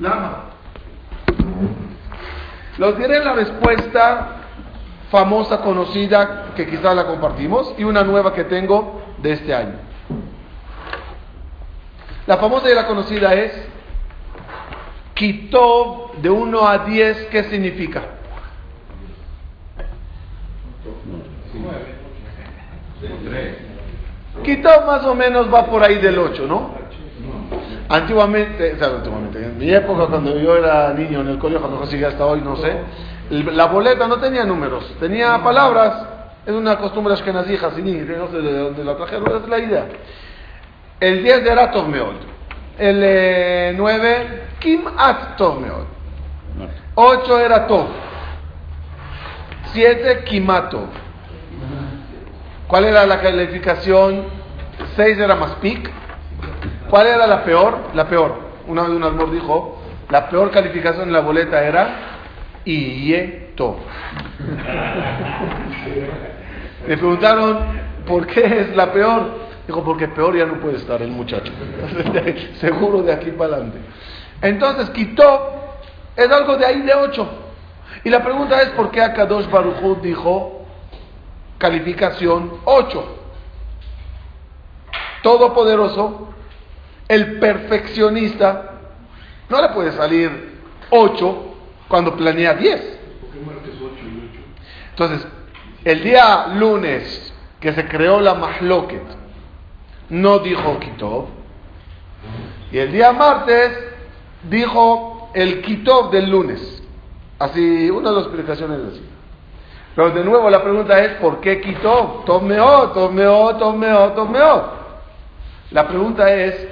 Lama. Los diré la respuesta famosa, conocida, que quizás la compartimos, y una nueva que tengo de este año. La famosa y la conocida es Kitov de 1 a 10, ¿qué significa? Kitov más o menos va por ahí del 8, ¿no? Antiguamente, o sea, mi época cuando yo era niño en el colegio, cuando sigue hasta hoy, no sé, la boleta no tenía números, tenía palabras, es una costumbre ashkenazí, hasiní, no sé de dónde la trajeron, es la idea. El 10 era Tov Meod, el 9, eh, Kim At Tov Meod, 8 era Tov, 7, Kimato. ¿Cuál era la calificación? 6 era Maspik. ¿Cuál era la peor? La peor. Una vez un almor dijo, la peor calificación en la boleta era Iyeto. Le preguntaron, ¿por qué es la peor? Dijo, porque peor ya no puede estar el muchacho. Seguro de aquí para adelante. Entonces, quitó, es algo de ahí de 8. Y la pregunta es, ¿por qué Akadosh Baruchut dijo calificación 8? Todopoderoso, el perfeccionista, no le puede salir 8 cuando planea 10. Entonces, el día lunes que se creó la Mahloket, no dijo Kitov. Y el día martes dijo el Kitov del lunes. Así, una de las explicaciones es así. Pero de nuevo la pregunta es, ¿por qué Kitov? Tomeo, tomeo, tomeo, tomeo. La pregunta es,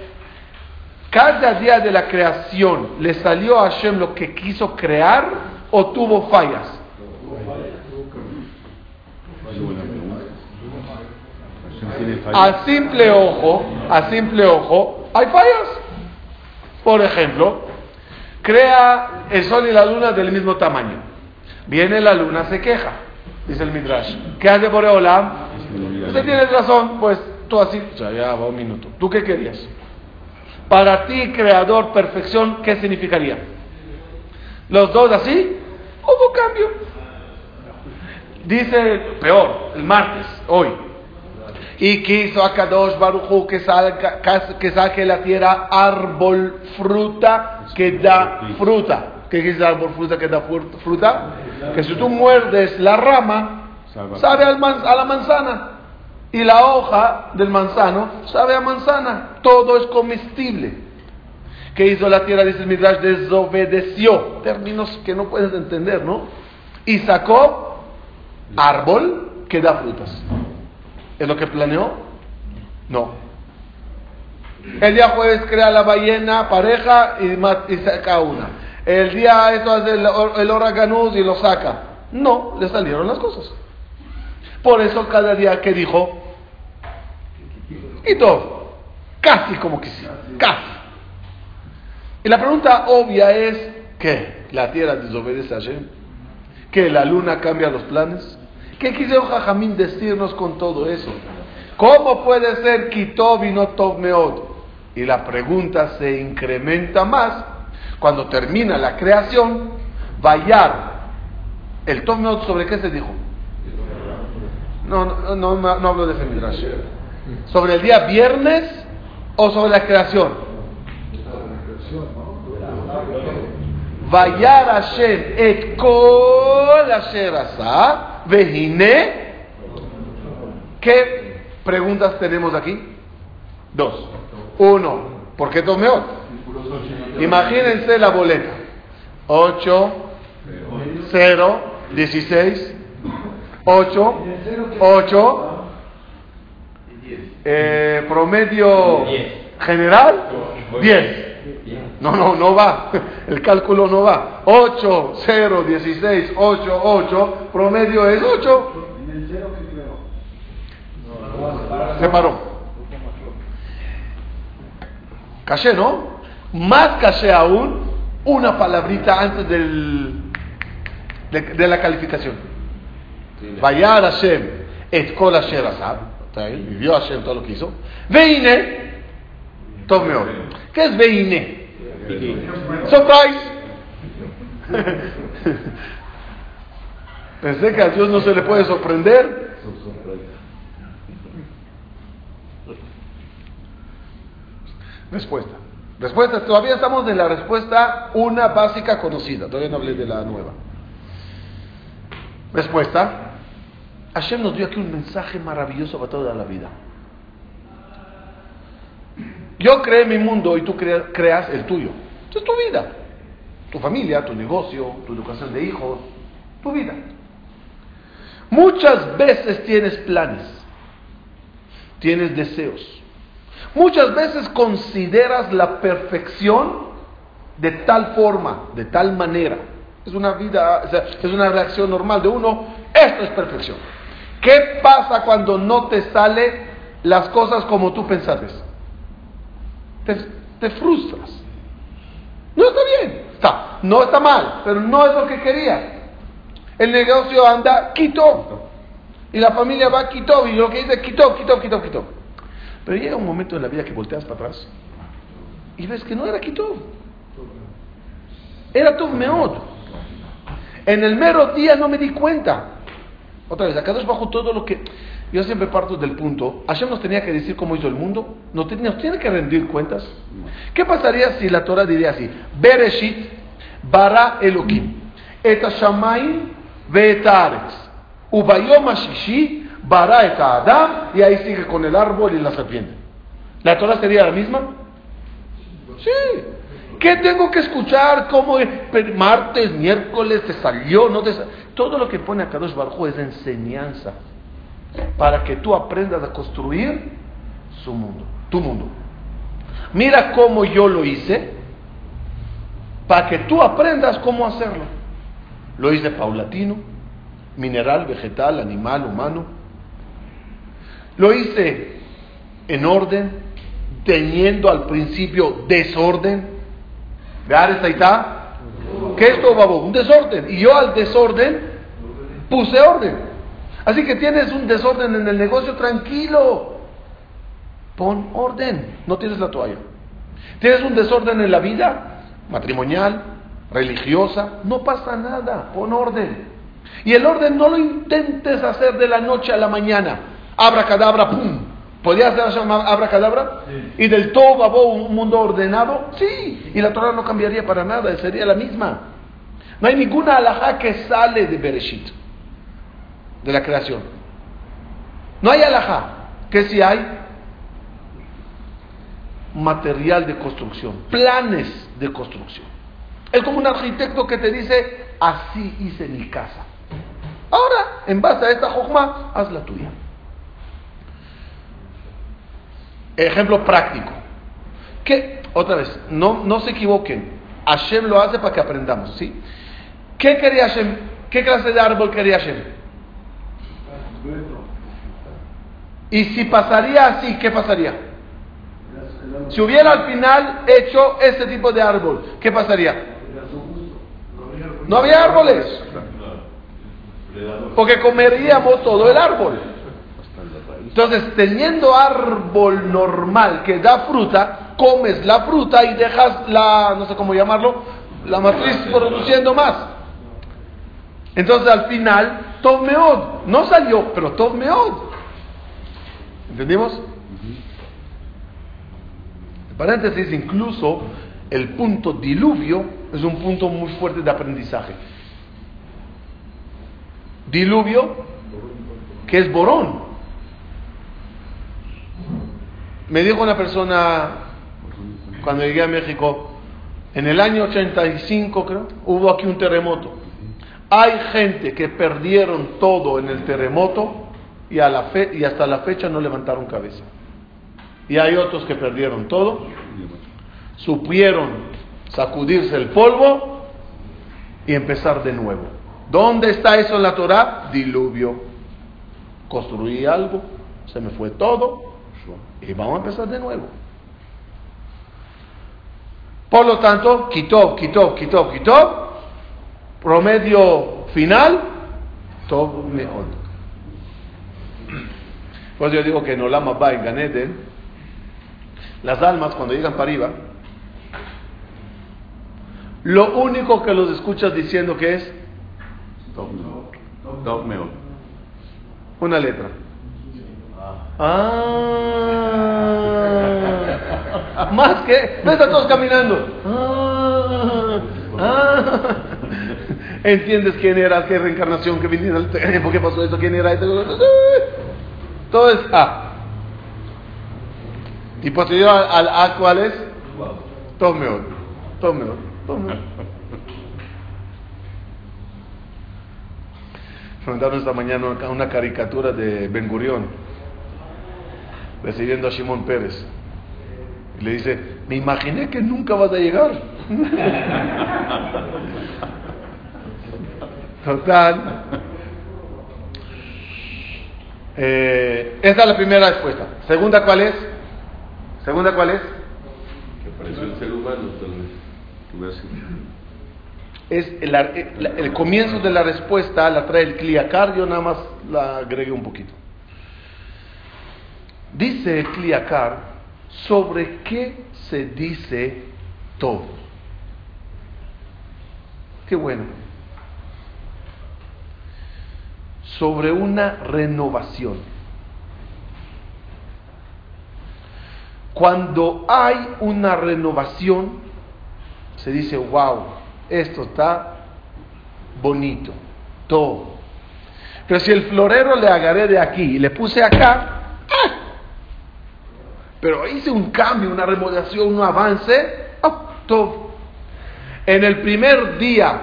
cada día de la creación le salió a Hashem lo que quiso crear o tuvo fallas. A simple ojo, a simple ojo, hay fallas. Por ejemplo, crea el sol y la luna del mismo tamaño. Viene la luna, se queja, dice el Midrash. ¿Qué hace Boreolam? Usted tiene razón, pues tú así, ya va un minuto. ¿Tú qué querías? Para ti, creador, perfección, ¿qué significaría? Los dos así, hubo cambio. Dice, peor, el martes, hoy. Y quiso a Kadosh Baruchu que, salga, que saque la tierra árbol, fruta, que da fruta. ¿Qué quiere árbol, fruta, que da fruta? Que si tú muerdes la rama, sabe a la manzana y la hoja del manzano sabe a manzana, todo es comestible. ¿Qué hizo la tierra? Dice el Midrash, desobedeció, términos que no puedes entender, ¿no? Y sacó árbol que da frutas. ¿Es lo que planeó? No. El día jueves crea la ballena, pareja y, saca una. El día eso hace el, el y lo saca. No, le salieron las cosas. Por eso cada día que dijo, todo, casi como sí, casi. Y la pregunta obvia es, ¿qué? ¿La tierra desobedece a Hashem? ¿Que la luna cambia los planes? ¿Qué quiso Jajamín decirnos con todo eso? ¿Cómo puede ser Kitov y no Tov Meod? Y la pregunta se incrementa más cuando termina la creación, Vayar. ¿El Tov Meod sobre qué se dijo? No, no, no, no, hablo de Femidrash. ¿Sobre el día viernes o sobre la creación? Vayar Hashem et kol asher asa vehine. ¿Qué preguntas tenemos aquí? Dos. Uno, ¿por qué Tomeot? Imagínense la boleta. 8, 0, 16, 8, 8, eh, promedio general, 10. No, no, no va. El cálculo no va. 8, 0, 16, 8, 8. Promedio es 8. Se paró. Caché, ¿no? Más caché aún, una palabrita antes del, de, la calificación. Vayar Hashem et kol asher asab vivió Hashem todo lo que hizo. Veine, ¿Qué es Veine? Surprise. Pensé que a Dios no se le puede sorprender. Respuesta. Respuesta. Todavía estamos en la respuesta una básica conocida. Todavía no hablé de la nueva. Respuesta. Hashem nos dio aquí un mensaje maravilloso para toda la vida. Yo creo mi mundo y tú creas el tuyo. es tu vida. Tu familia, tu negocio, tu educación de hijos, tu vida. Muchas veces tienes planes, tienes deseos. Muchas veces consideras la perfección de tal forma, de tal manera. Es una vida, es una reacción normal de uno, esto es perfección. ¿Qué pasa cuando no te salen las cosas como tú pensaste? Te, te frustras. No está bien, está, no está mal, pero no es lo que quería. El negocio anda quito. Y la familia va quito. Y lo que dice quito, quito, quito, quito. Pero llega un momento en la vida que volteas para atrás y ves que no era quito. Era todo Meod. En el mero día no me di cuenta. Otra vez, acá bajo todo lo que... Yo siempre parto del punto, Hashem nos tenía que decir cómo hizo el mundo, nos tiene, tiene que rendir cuentas. ¿Qué pasaría si la Torah diría así? Bereshit bara Elohim, et Shishi, Bara et Adam, y ahí sigue con el árbol y la serpiente. ¿La Torah sería la misma? Sí. ¿Qué tengo que escuchar? ¿Cómo martes, miércoles te salió? No Todo lo que pone a Kadosh Barjo es enseñanza para que tú aprendas a construir su mundo, tu mundo. Mira cómo yo lo hice para que tú aprendas cómo hacerlo. Lo hice paulatino, mineral, vegetal, animal, humano. Lo hice en orden, teniendo al principio desorden. Ahí está? ¿Qué es todo? Un desorden. Y yo al desorden puse orden. Así que tienes un desorden en el negocio, tranquilo. Pon orden. No tienes la toalla. Tienes un desorden en la vida matrimonial, religiosa, no pasa nada, pon orden. Y el orden no lo intentes hacer de la noche a la mañana. Abra cadabra, pum. ¿Podrías hacer abra cadabra? ¿Y del todo babó un mundo ordenado? Sí. Y la Torah no cambiaría para nada, sería la misma. No hay ninguna alajá que sale de Bereshit, de la creación. No hay alajá. que si hay? Material de construcción, planes de construcción. Es como un arquitecto que te dice, así hice mi casa. Ahora, en base a esta jojma, haz la tuya. Ejemplo práctico. Que, otra vez, no, no se equivoquen. Hashem lo hace para que aprendamos, ¿sí? ¿Qué quería Hashem? ¿Qué clase de árbol quería Hashem? Y si pasaría así, ¿qué pasaría? Si hubiera al final hecho este tipo de árbol, ¿qué pasaría? No había árboles. Porque comeríamos todo el árbol. Entonces, teniendo árbol normal que da fruta, comes la fruta y dejas la, no sé cómo llamarlo, la matriz produciendo más. Entonces, al final, Meod no salió, pero Meod ¿Entendimos? En paréntesis, incluso el punto diluvio es un punto muy fuerte de aprendizaje. Diluvio, que es borón. Me dijo una persona cuando llegué a México, en el año 85 creo, hubo aquí un terremoto. Hay gente que perdieron todo en el terremoto y, a la fe, y hasta la fecha no levantaron cabeza. Y hay otros que perdieron todo supieron sacudirse el polvo y empezar de nuevo. ¿Dónde está eso en la Torah? Diluvio. Construí algo, se me fue todo y vamos a empezar de nuevo. Por lo tanto, quitó, quitó, quitó, quitó. Promedio final, todo mejor. Pues yo digo que en Olama va en Ganeden, las almas cuando llegan para arriba, Lo único que los escuchas diciendo que es una letra. Ah, más que, no están todos caminando. Ah, ah. ¿Entiendes quién era? ¿Qué reencarnación? ¿Qué vinieron? ¿Por qué pasó esto? ¿Quién era? Todo es A. Y posterior al A, ¿cuál es? Tome Tome Tome mandaron esta mañana una caricatura de Ben Gurión recibiendo a Shimon Pérez. Y le dice, me imaginé que nunca vas a llegar. Total. Eh, esa es la primera respuesta. Segunda, ¿cuál es? Segunda, ¿cuál es? Que apareció el ser humano, es el, el, comienzo de la respuesta la trae el Cliacar, yo nada más la agregué un poquito. Dice Cliacar sobre qué se dice todo. Qué bueno. Sobre una renovación. Cuando hay una renovación, se dice, wow, esto está bonito, todo. Pero si el florero le agarré de aquí y le puse acá. Pero hice un cambio, una remodelación, un avance, ¡oh! En el primer día,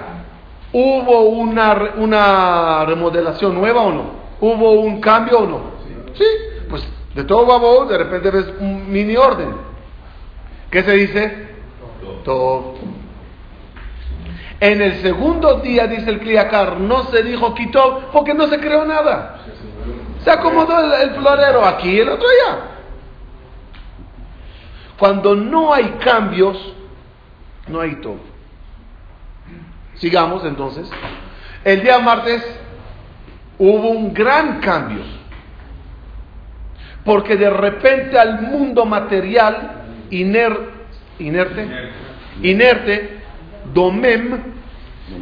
¿hubo una, una remodelación nueva o no? ¿Hubo un cambio o no? Sí, pues de todo babó, de repente ves un mini orden. ¿Qué se dice? Todo. En el segundo día, dice el Kliakar, no se dijo quitó porque no se creó nada. Se acomodó el, florero aquí el otro allá. Cuando no hay cambios, no hay todo. Sigamos entonces. El día martes hubo un gran cambio. Porque de repente al mundo material inerte, inerte domem,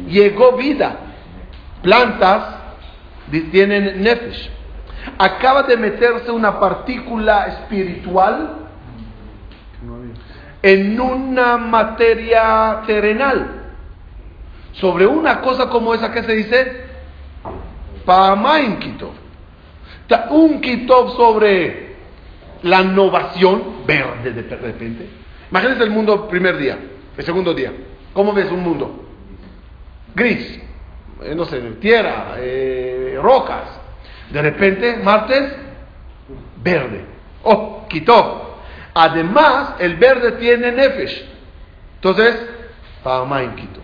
llegó vida. Plantas tienen nefesh. Acaba de meterse una partícula espiritual en una materia terrenal. Sobre una cosa como esa que se dice, Pamain Kitov. Un Kitov sobre la innovación verde de repente. Imagínense el mundo primer día, el segundo día. ¿Cómo ves un mundo? Gris, eh, no sé, tierra, eh, rocas. De repente, martes, verde. Oh, quitó. Además, el verde tiene nefesh. Entonces, Pamain quitó.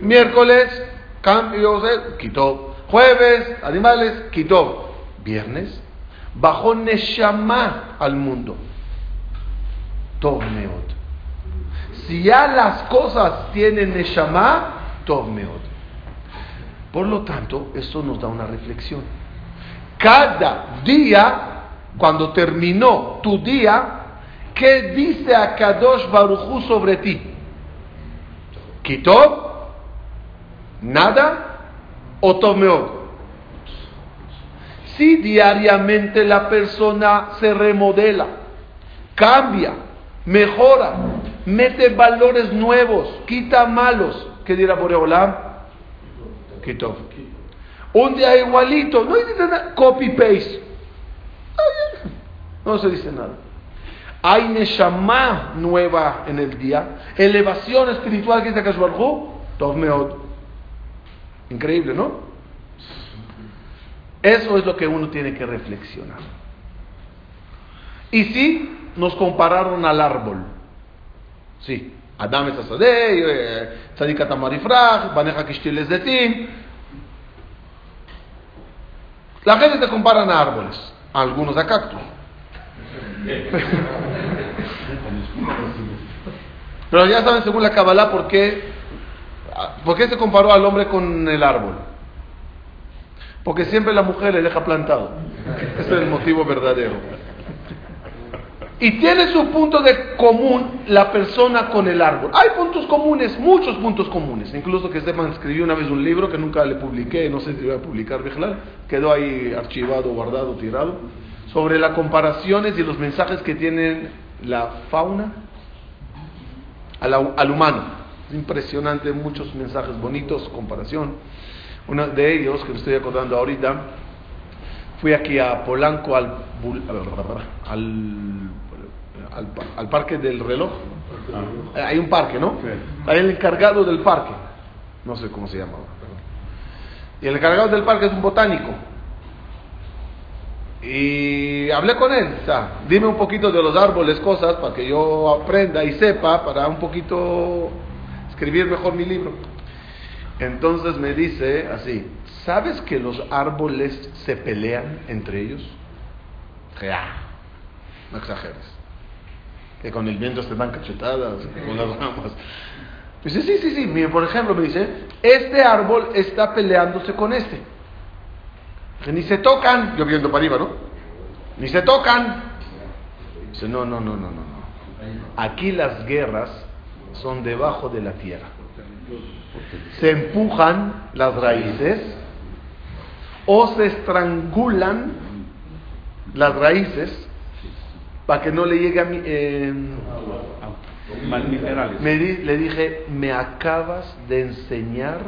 Miércoles, cambios, quitó. Jueves, animales, quitó. Viernes, bajó Neshama al mundo. Torneot. Si ya las cosas tienen Neshama, Tov Por lo tanto, esto nos da una reflexión. Cada día, cuando terminó tu día, ¿qué dice a Kadosh Baruchu sobre ti? ¿Kitov? ¿Nada? ¿O Tov Si diariamente la persona se remodela, cambia, mejora, mete valores nuevos, quita malos. ¿Qué dirá Boreolam? Quito. Un día igualito, no dice nada, copy paste. No se dice nada. Hay Neshama nueva en el día, elevación espiritual que dice Kashbarhu, Tov Meod. Increíble, ¿no? Eso es lo que uno tiene que reflexionar. Y si nos compararon al árbol. Sí, Adam es Asadeh, Tzadik Tamarifrach, Baneja Kishtil Zetim. La gente te comparan a árboles, algunos a cactus. Pero ya saben, según la Kabbalah, ¿por qué, ¿por qué se comparó al hombre con el árbol? Porque siempre la mujer le deja plantado. Ese es el motivo verdadero. Y tiene su punto de común la persona con el árbol. Hay puntos comunes, muchos puntos comunes. Incluso que Esteban escribió una vez un libro que nunca le publiqué, no sé si voy a publicar, quedó ahí archivado, guardado, tirado, sobre las comparaciones y los mensajes que tienen la fauna al, al humano. Es impresionante, muchos mensajes bonitos, comparación. Uno de ellos, que me estoy acordando ahorita, fui aquí a Polanco al, al al, parque del reloj. Ah. Hay un parque, ¿no? Hay el encargado del parque. No sé cómo se llama. Y el encargado del parque es un botánico. Y hablé con él, o dime un poquito de los árboles, cosas, para que yo aprenda y sepa, para un poquito escribir mejor mi libro. Entonces me dice así, ¿sabes que los árboles se pelean entre ellos? Ya, no exageres que con el viento se dan cachetadas, con las ramas. Dice, sí, sí, sí, Mire, por ejemplo, me dice, este árbol está peleándose con este. Ni se tocan, yo viendo para arriba, ¿no? Ni se tocan. Dice, no, no, no, no, no, no. Aquí las guerras son debajo de la tierra. Se empujan las raíces o se estrangulan las raíces para que no le llegue a mí. Eh, me le dije, me acabas de enseñar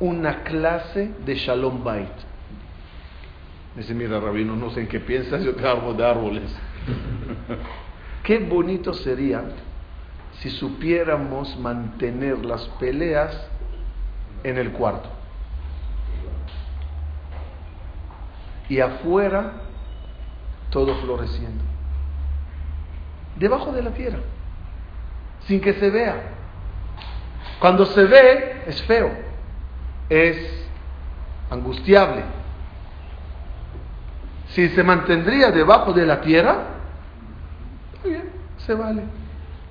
una clase de Shalom Bait. Dice, mira, rabino, no sé en qué piensas, yo te hago de árboles. qué bonito sería si supiéramos mantener las peleas en el cuarto. Y afuera, todo floreciendo debajo de la tierra, sin que se vea. Cuando se ve, es feo, es angustiable. Si se mantendría debajo de la tierra, bien, se vale.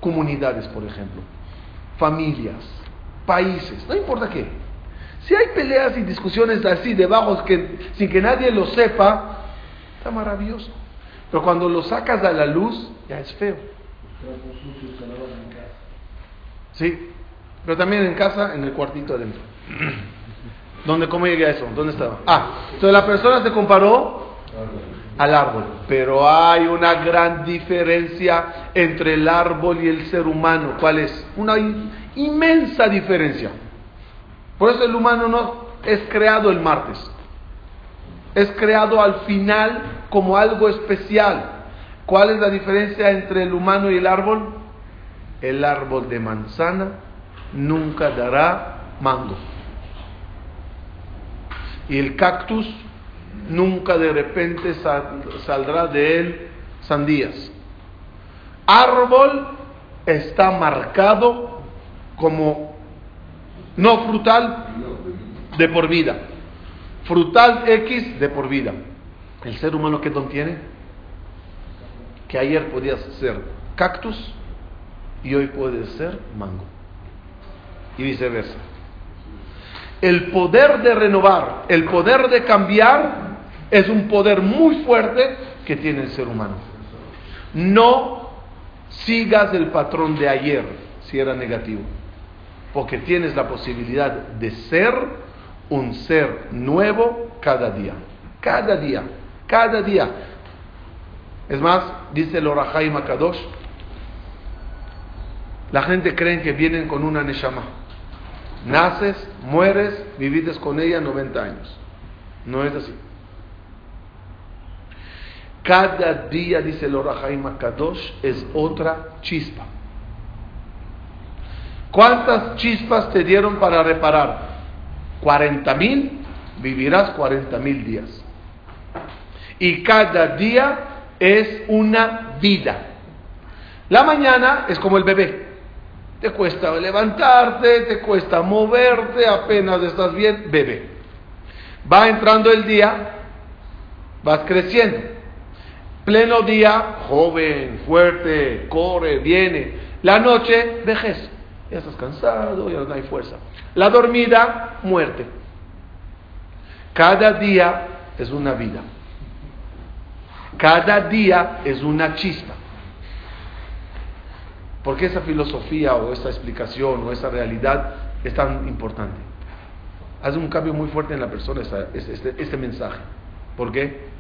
Comunidades, por ejemplo, familias, países, no importa qué. Si hay peleas y discusiones así debajo sin que nadie lo sepa, está maravilloso. Pero cuando lo sacas a la luz, ya es feo. Sí, pero también en casa, en el cuartito adentro. ¿Dónde, ¿Cómo llegué a eso? ¿Dónde estaba? Ah, entonces la persona se comparó al árbol, pero hay una gran diferencia entre el árbol y el ser humano. ¿Cuál es? Una inmensa diferencia. Por eso el humano no es creado el martes es creado al final como algo especial. ¿Cuál es la diferencia entre el humano y el árbol? El árbol de manzana nunca dará mango. Y el cactus nunca de repente saldrá de él sandías. Árbol está marcado como no frutal de por vida frutal X de por vida. El ser humano que don tiene, que ayer podía ser cactus y hoy puede ser mango. Y viceversa. El poder de renovar, el poder de cambiar, es un poder muy fuerte que tiene el ser humano. No sigas el patrón de ayer si era negativo, porque tienes la posibilidad de ser un ser nuevo cada día. Cada día. Cada día. Es más, dice el Orahai Makadosh, la gente cree que vienen con una Neshama. Naces, mueres, vivides con ella 90 años. No es así. Cada día, dice el Orahai Makadosh, es otra chispa. ¿Cuántas chispas te dieron para reparar? 40 mil, vivirás 40 mil días. Y cada día es una vida. La mañana es como el bebé. Te cuesta levantarte, te cuesta moverte, apenas estás bien, bebé. Va entrando el día, vas creciendo. Pleno día, joven, fuerte, corre, viene. La noche, vejez. Ya estás cansado, ya no hay fuerza. La dormida, muerte. Cada día es una vida. Cada día es una chispa. ¿Por qué esa filosofía o esa explicación o esa realidad es tan importante? Hace un cambio muy fuerte en la persona este, este mensaje. ¿Por qué?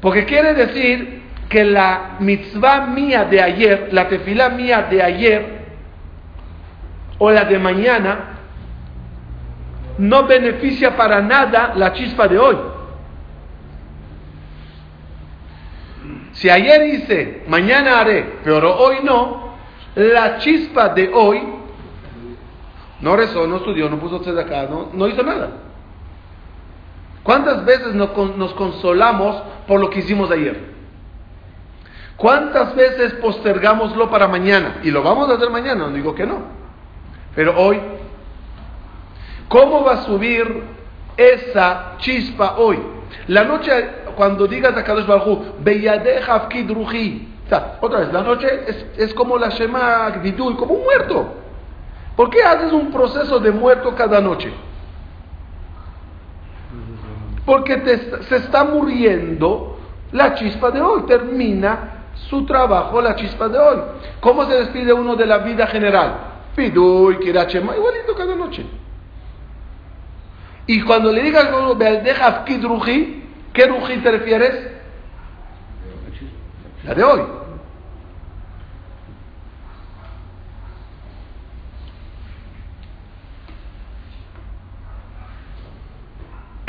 Porque quiere decir que la mitzvah mía de ayer, la tefilá mía de ayer o la de mañana, no beneficia para nada la chispa de hoy. Si ayer hice, mañana haré, pero hoy no, la chispa de hoy no rezó, no estudió, no puso acá, no, no hizo nada. ¿Cuántas veces nos consolamos por lo que hicimos ayer? ¿Cuántas veces postergamoslo para mañana? Y lo vamos a hacer mañana, no digo que no. Pero hoy, ¿cómo va a subir esa chispa hoy? La noche, cuando digas a Kadosh Baruj Beyadeja Ruji, otra vez, la noche es, como la Shema Vidul, como un muerto. ¿Por qué haces un proceso de muerto cada noche? Porque se está muriendo la chispa de hoy. Termina su trabajo la chispa de hoy. ¿Cómo se despide uno de la vida general? Piduy, Kirachema, igualito cada noche. Y cuando le digas ¿qué Ruji te refieres? La de hoy.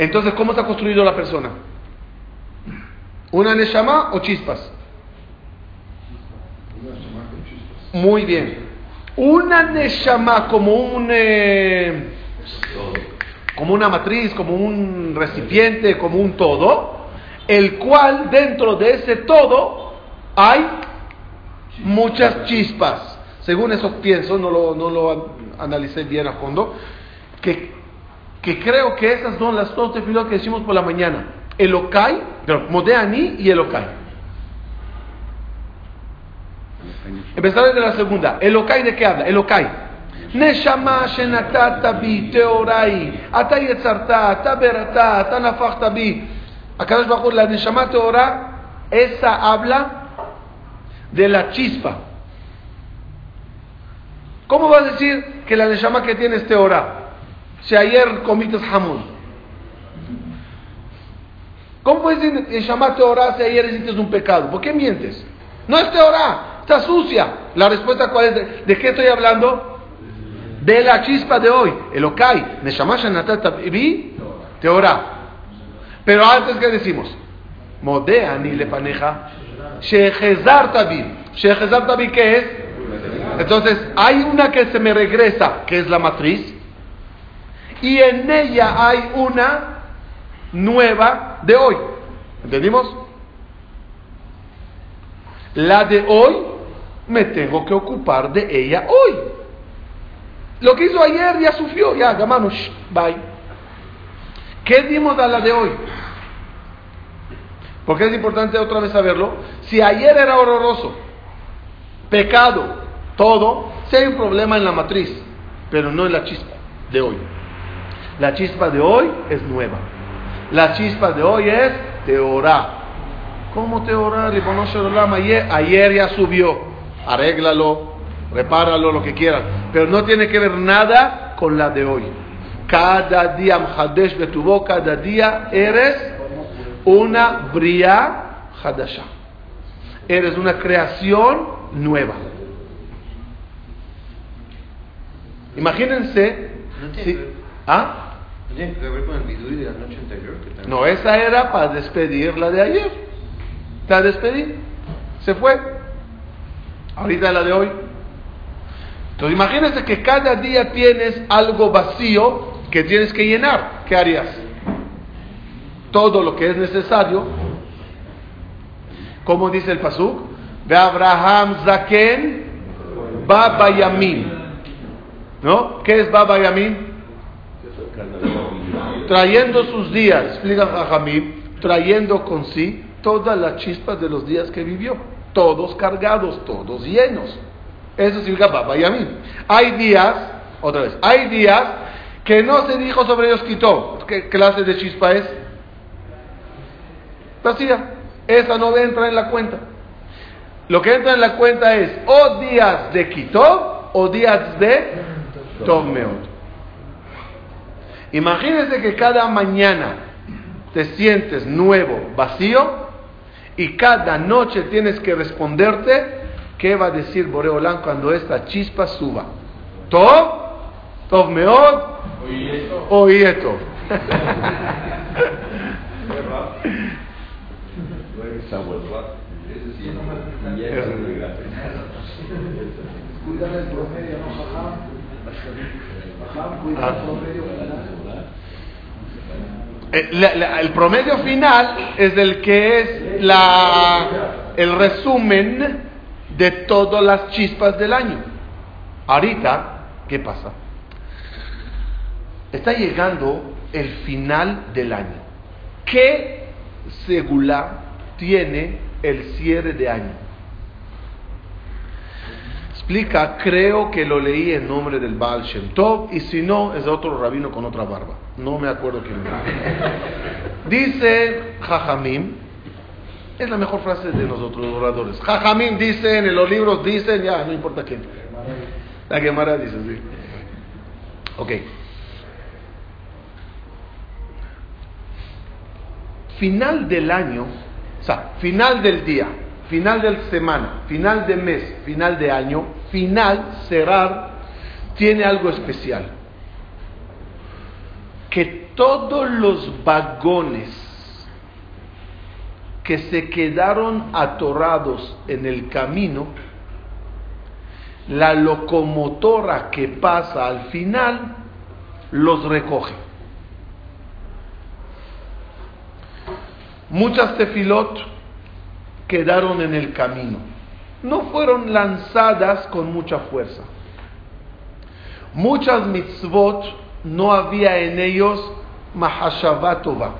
Entonces, ¿cómo está construido la persona? ¿Una Neshama o chispas? Muy bien. Una Neshama como un... Eh, como una matriz, como un recipiente, como un todo, el cual dentro de ese todo hay muchas chispas. Según eso pienso, no lo, no lo analicé bien a fondo, que creo que esas son las dos tefilot que decimos por la mañana. Elokai, pero Modeani y Elokai. Empezar desde la segunda. Elokai de qué habla? Bi teorai. Ata yetzarta, ata berata, ata nafachta bi. Acá bajo la Neshama teora, esa habla de la chispa. ¿Cómo vas a decir que la Neshama que tienes teora? Si ayer comiste jamón. ¿Cómo puedes Neshama teora si ayer hiciste un pecado? ¿Por qué mientes? No es teora. Está sucia. La respuesta cuál es? ¿De, qué estoy hablando? De la chispa de hoy. El Okai. vi Teorá. Pero antes, ¿qué decimos? Modea ni le paneja. Shehezar tabi. Shehezar tabi, ¿qué es? Entonces, hay una que se me regresa, que es la matriz. Y en ella hay una nueva de hoy. ¿Entendimos? La de hoy me tengo que ocupar de ella hoy. Lo que hizo ayer ya sufrió, ya, hermanos, bye. ¿Qué dimos a la de hoy? Porque es importante otra vez saberlo. Si ayer era horroroso, pecado, todo, si hay un problema en la matriz, pero no en la chispa de hoy. La chispa de hoy es nueva. La chispa de hoy es de orar. ¿Cómo te orar? Ayer, ya subió arréglalo, repáralo, lo que quieras. Pero no tiene que ver nada con la de hoy. Cada día, Mhadesh Betubo, cada día eres una Bria Hadasha. Eres una creación nueva. Imagínense. si, ¿Ah? ¿No tiene que ver con el de la noche anterior? no, esa era para despedir la de ayer. Te despedir. Se fue. Ahorita la de hoy. Entonces imagínense que cada día tienes algo vacío que tienes que llenar. ¿Qué harías? Todo lo que es necesario. Como dice el Pasuk, ve Abraham Zaken Baba Yamin. ¿No? ¿Qué es Baba Yamin? Trayendo sus días, explica Jamim, trayendo con sí todas las chispas de los días que vivió todos cargados, todos llenos. Eso significa Baba y a mí. Hay días, otra vez, hay días que no se dijo sobre ellos quitó. ¿Qué clase de chispa es? Vacía. Esa no entra en la cuenta. Lo que entra en la cuenta es o días de Kitov o días de Tov Meod. Imagínense que cada mañana te sientes nuevo, vacío, y cada noche tienes que responderte qué va a decir Boreolán cuando esta chispa suba. ¿Tov? ¿Tov Meod? ¿O Yeto? Eh, el promedio final es el que es la, el resumen de todas las chispas del año. Ahorita, ¿qué pasa? Está llegando el final del año. ¿Qué segula tiene el cierre de año? Explica, creo que lo leí en nombre del Baal Shem Tov, y si no, es otro rabino con otra barba. No me acuerdo quién es. Dice Jajamim, es la mejor frase de nosotros, los oradores. Jajamim dicen, en los libros dicen, ya, no importa quién. La Gemara dice, sí. Ok. Final del año, o sea, final del día, final de semana, final de mes, final de año, final, cerrar, tiene algo especial. Que todos los vagones que se quedaron atorados en el camino, la locomotora que pasa al final los recoge. Muchas tefilot quedaron en el camino. No fueron lanzadas con mucha fuerza. Muchas mitzvot no había en ellos mahashavatova.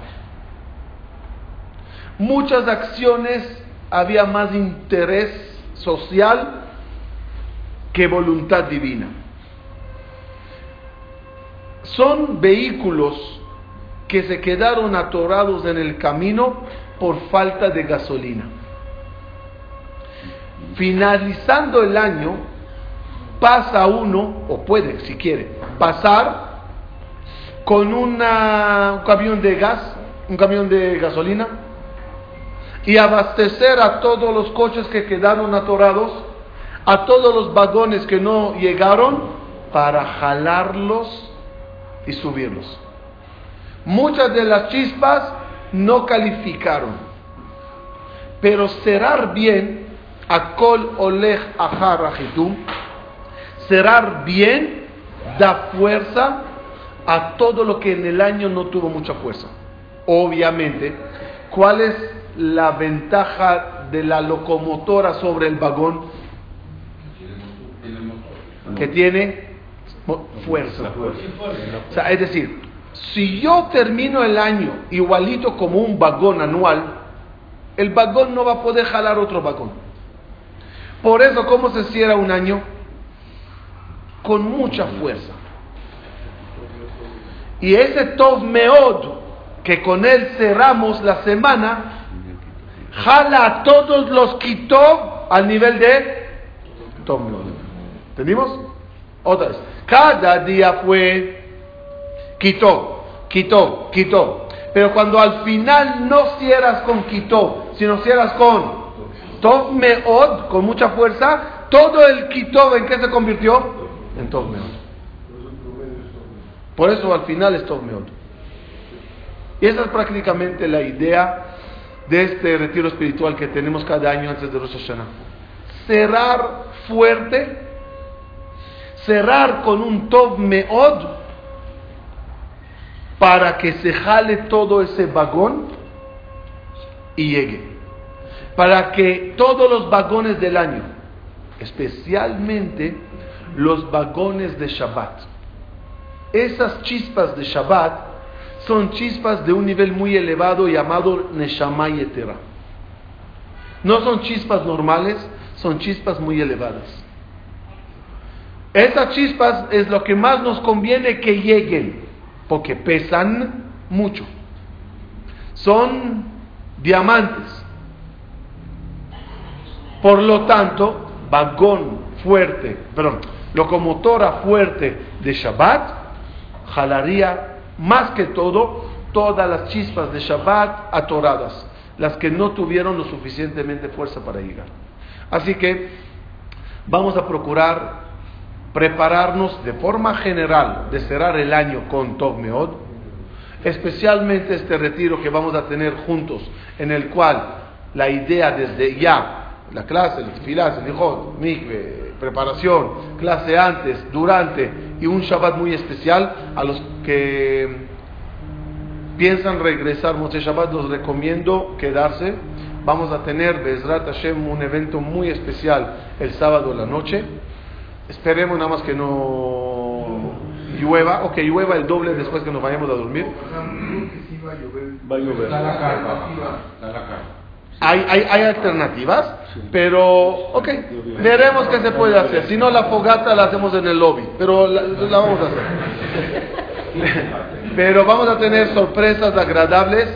Muchas acciones había más interés social que voluntad divina. Son vehículos que se quedaron atorados en el camino por falta de gasolina finalizando el año, pasa uno, o puede, si quiere, pasar con un camión de gas, un camión de gasolina, y abastecer a todos los coches que quedaron atorados, a todos los vagones que no llegaron, para jalarlos y subirlos. Muchas de las chispas no calificaron, pero cerrar bien Akol Olej Aharajitum, cerrar bien da fuerza a todo lo que en el año no tuvo mucha fuerza. Obviamente, ¿cuál es la ventaja de la locomotora sobre el vagón? Que tiene fuerza. Es decir, si yo termino el año igualito como un vagón anual, el vagón no va a poder jalar otro vagón. Por eso, ¿cómo se cierra un año? Con mucha fuerza. Y ese Tov Meod, que con él cerramos la semana, jala a todos los Kitov al nivel de Tov Meod. ¿Entendimos? Otra vez. Cada día fue Kitov, Kitov, Kitov. Pero cuando al final no cierras con Kitov, sino cierras con Tov Meod, con mucha fuerza, todo el Kitov en qué se convirtió? En Tov Meod. Por eso al final es Tov Meod. Y esa es prácticamente la idea de este retiro espiritual que tenemos cada año antes de Rosh Hashanah. Cerrar fuerte, cerrar con un Tov Meod para que se jale todo ese vagón y llegue para que todos los vagones del año, especialmente los vagones de Shabbat, esas chispas de Shabbat son chispas de un nivel muy elevado llamado Neshama Yetera. No son chispas normales, son chispas muy elevadas. Esas chispas es lo que más nos conviene que lleguen, porque pesan mucho. Son diamantes Por lo tanto, vagón fuerte, perdón, locomotora fuerte de Shabbat jalaría más que todo todas las chispas de Shabbat atoradas, las que no tuvieron lo suficientemente fuerza para llegar. Así que vamos a procurar prepararnos de forma general de cerrar el año con Tov Meod, especialmente este retiro que vamos a tener juntos, en el cual la idea desde ya, la clase, el tefilá, el hijot, mikve, preparación, clase antes, durante y un Shabbat muy especial a los que piensan regresar Moshe Shabbat, los recomiendo quedarse. Vamos a tener, Bezrat Hashem, un evento muy especial el sábado en la noche. Esperemos nada más que no llueva, o que llueva el doble después que nos vayamos a dormir. Va a llover. Hay, hay, hay alternativas, pero ok, veremos qué se puede hacer. Si no, la fogata la hacemos en el lobby, pero la, la vamos a hacer. Pero vamos a tener sorpresas agradables.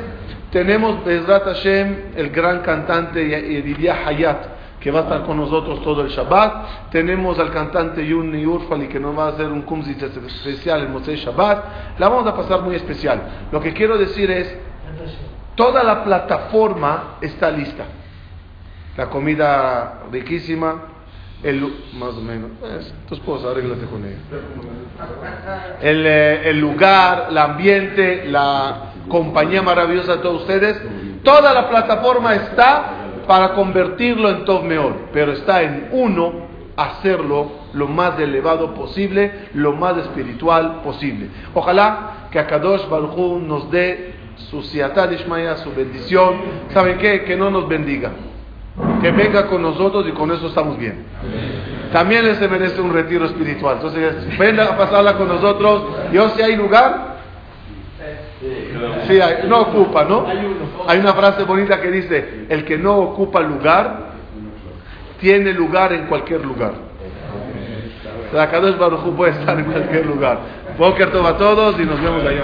Tenemos Bezrat Hashem, el gran cantante Yedidia Hayat, que va a estar con nosotros todo el Shabbat. Tenemos al cantante Yuni Urfali, que nos va a hacer un kumzit especial en Moshe Shabbat. La vamos a pasar muy especial. Lo que quiero decir es, toda la plataforma está lista. La comida riquísima, el, más o menos, es, tu esposa, con ella. El, eh, el lugar, el ambiente, la compañía maravillosa de todos ustedes, toda la plataforma está para convertirlo en Tov Meor, pero está en uno hacerlo lo más elevado posible, lo más espiritual posible. Ojalá que Akadosh Baruj nos dé su siatad Ishmaya, su bendición. ¿Saben qué? Que no nos bendiga. Que venga con nosotros y con eso estamos bien. También les merece un retiro espiritual. Entonces, venga a pasarla con nosotros. Yo si hay lugar, Sí, hay- no ocupa, ¿no? Hay una frase bonita que dice, el que no ocupa lugar, tiene lugar en cualquier lugar. La Kadosh Baruj puede estar en cualquier lugar. Boker a todos y nos vemos allá.